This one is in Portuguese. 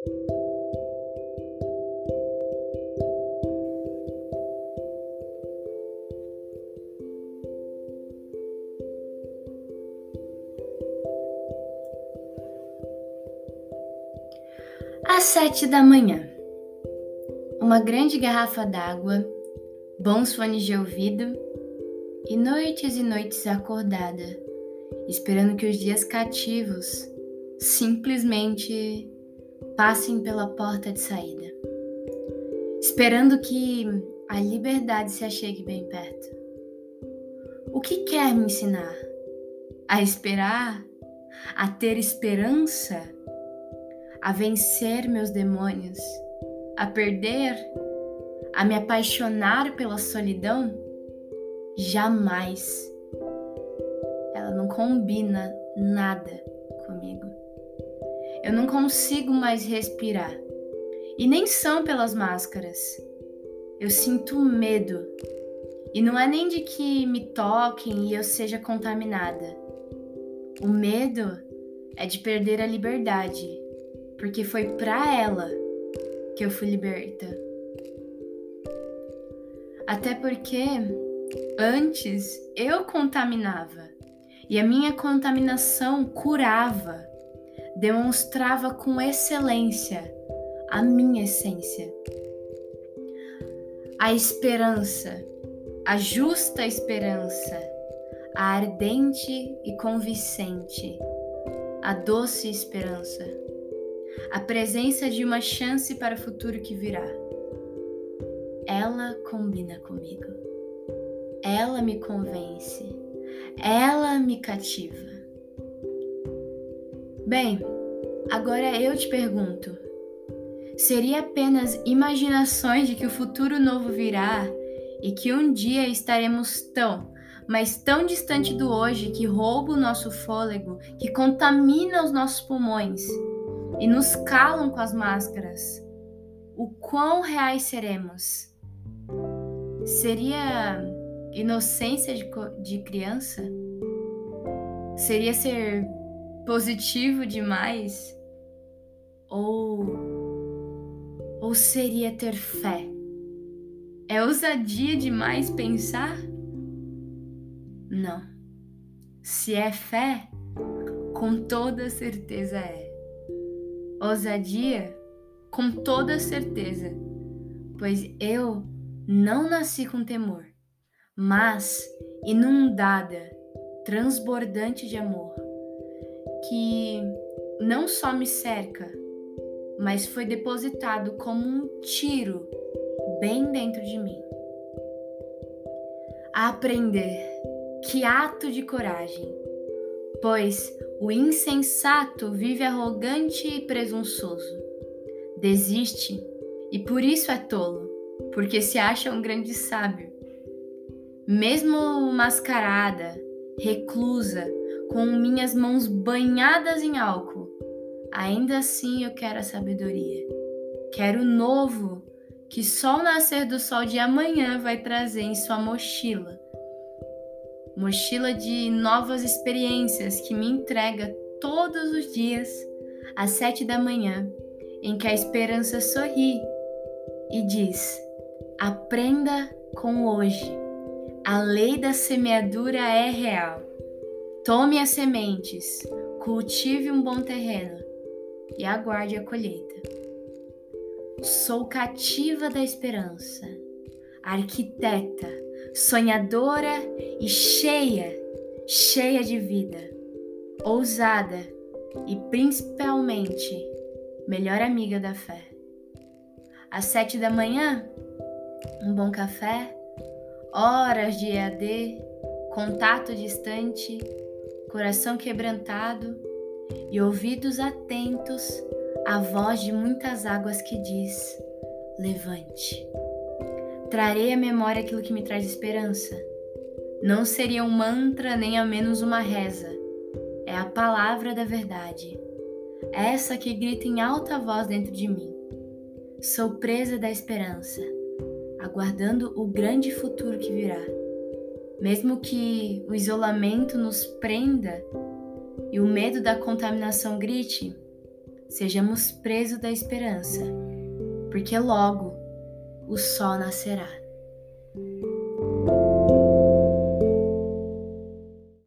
Às sete da manhã, uma grande garrafa d'água, bons fones de ouvido e noites e noites acordada, esperando que os dias cativos simplesmente passem pela porta de saída, esperando que a liberdade se achegue bem perto. O que quer me ensinar? A esperar? A ter esperança? a vencer meus demônios, a perder, a me apaixonar pela solidão? Jamais. Ela não combina nada comigo. Eu não consigo mais respirar. E nem são pelas máscaras. Eu sinto medo. E não é nem de que me toquem e eu seja contaminada. O medo é de perder a liberdade porque foi para ela que eu fui liberta. Até porque antes eu contaminava e a minha contaminação curava, demonstrava com excelência a minha essência. A esperança, a justa esperança, a ardente e convincente, a doce esperança a presença de uma chance para o futuro que virá. Ela combina comigo. Ela me convence. Ela me cativa. Bem, agora eu te pergunto: seria apenas imaginações de que o futuro novo virá e que um dia estaremos tão, mas tão distante do hoje que rouba o nosso fôlego, que contamina os nossos pulmões? e nos calam com as máscaras, o quão reais seremos? Seria inocência de, de criança? Seria ser positivo demais? Ou, ou seria ter fé? É ousadia demais pensar? Não. Se é fé, com toda certeza é. Ousadia? Com toda certeza, pois eu não nasci com temor, mas inundada, transbordante de amor, que não só me cerca, mas foi depositado como um tiro bem dentro de mim. A aprender, que ato de coragem, pois o insensato vive arrogante e presunçoso. Desiste e por isso é tolo, porque se acha um grande sábio. Mesmo mascarada, reclusa, com minhas mãos banhadas em álcool, ainda assim eu quero a sabedoria. Quero o novo que só o nascer do sol de amanhã vai trazer em sua mochila mochila de novas experiências que me entrega todos os dias às sete da manhã, em que a esperança sorri e diz: aprenda com hoje. A lei da semeadura é real. Tome as sementes, cultive um bom terreno e aguarde a colheita. Sou cativa da esperança, arquiteta sonhadora e cheia, cheia de vida, ousada e principalmente melhor amiga da fé. Às sete da manhã, um bom café, horas de EAD, contato distante, coração quebrantado e ouvidos atentos à voz de muitas águas que diz: Levante. Trarei à memória aquilo que me traz esperança. Não seria um mantra nem ao menos uma reza. É a palavra da verdade. Essa que grita em alta voz dentro de mim. Sou presa da esperança, aguardando o grande futuro que virá. Mesmo que o isolamento nos prenda e o medo da contaminação grite, sejamos presos da esperança, porque logo o sol nascerá.